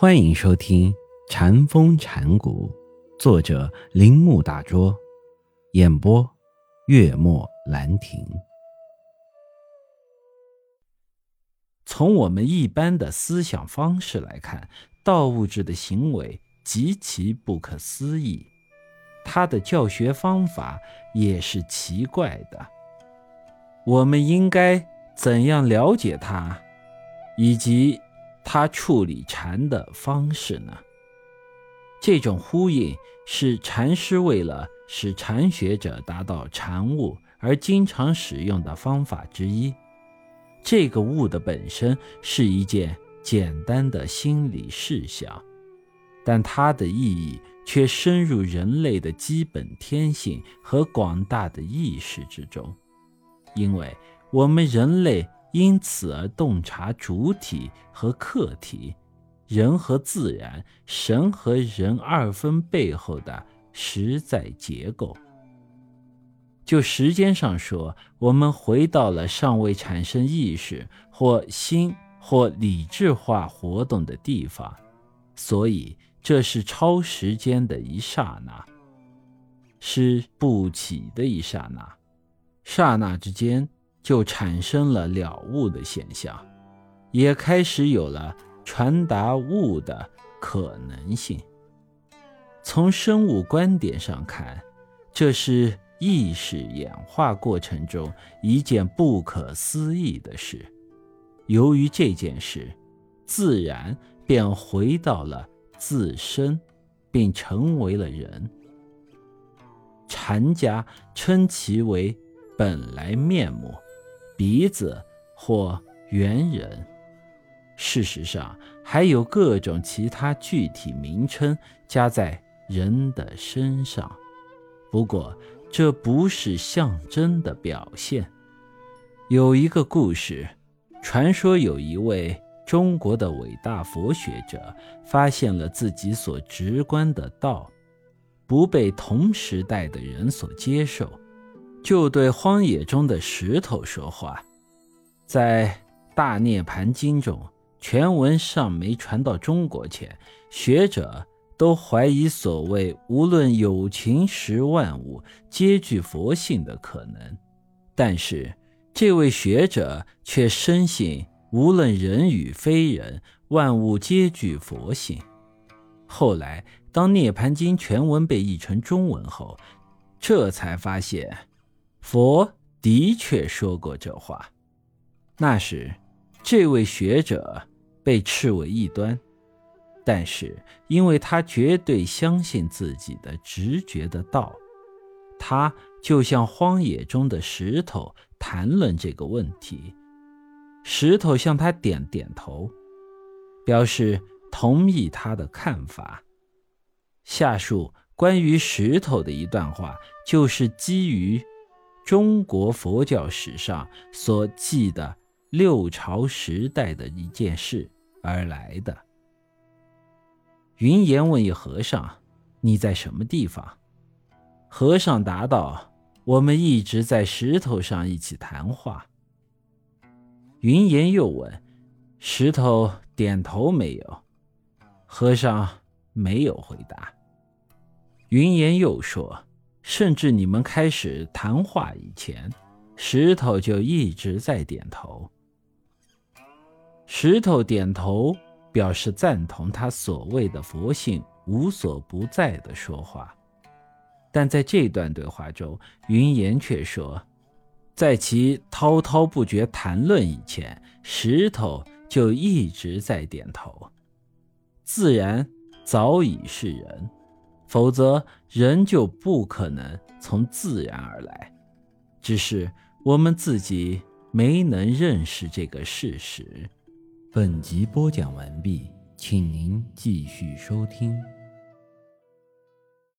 欢迎收听《禅风禅谷，作者铃木大拙，演播月末兰亭。从我们一般的思想方式来看，道物质的行为极其不可思议，他的教学方法也是奇怪的。我们应该怎样了解他，以及？他处理禅的方式呢？这种呼应是禅师为了使禅学者达到禅悟而经常使用的方法之一。这个悟的本身是一件简单的心理事项，但它的意义却深入人类的基本天性和广大的意识之中，因为我们人类。因此而洞察主体和客体，人和自然，神和人二分背后的实在结构。就时间上说，我们回到了尚未产生意识或心或理智化活动的地方，所以这是超时间的一刹那，是不起的一刹那，刹那之间。就产生了了悟的现象，也开始有了传达悟的可能性。从生物观点上看，这是意识演化过程中一件不可思议的事。由于这件事，自然便回到了自身，并成为了人。禅家称其为本来面目。鼻子或猿人，事实上还有各种其他具体名称加在人的身上，不过这不是象征的表现。有一个故事，传说有一位中国的伟大佛学者发现了自己所直观的道，不被同时代的人所接受。就对荒野中的石头说话，在《大涅盘经》中，全文尚没传到中国前，学者都怀疑所谓无论有情识万物皆具佛性的可能，但是这位学者却深信无论人与非人，万物皆具佛性。后来，当《涅盘经》全文被译成中文后，这才发现。佛的确说过这话，那时这位学者被斥为异端，但是因为他绝对相信自己的直觉的道，他就像荒野中的石头谈论这个问题，石头向他点点头，表示同意他的看法。下述关于石头的一段话，就是基于。中国佛教史上所记的六朝时代的一件事而来的。云岩问一和尚：“你在什么地方？”和尚答道：“我们一直在石头上一起谈话。”云岩又问：“石头点头没有？”和尚没有回答。云岩又说。甚至你们开始谈话以前，石头就一直在点头。石头点头表示赞同他所谓的佛性无所不在的说话，但在这段对话中，云岩却说，在其滔滔不绝谈论以前，石头就一直在点头。自然早已是人。否则，人就不可能从自然而来。只是我们自己没能认识这个事实。本集播讲完毕，请您继续收听。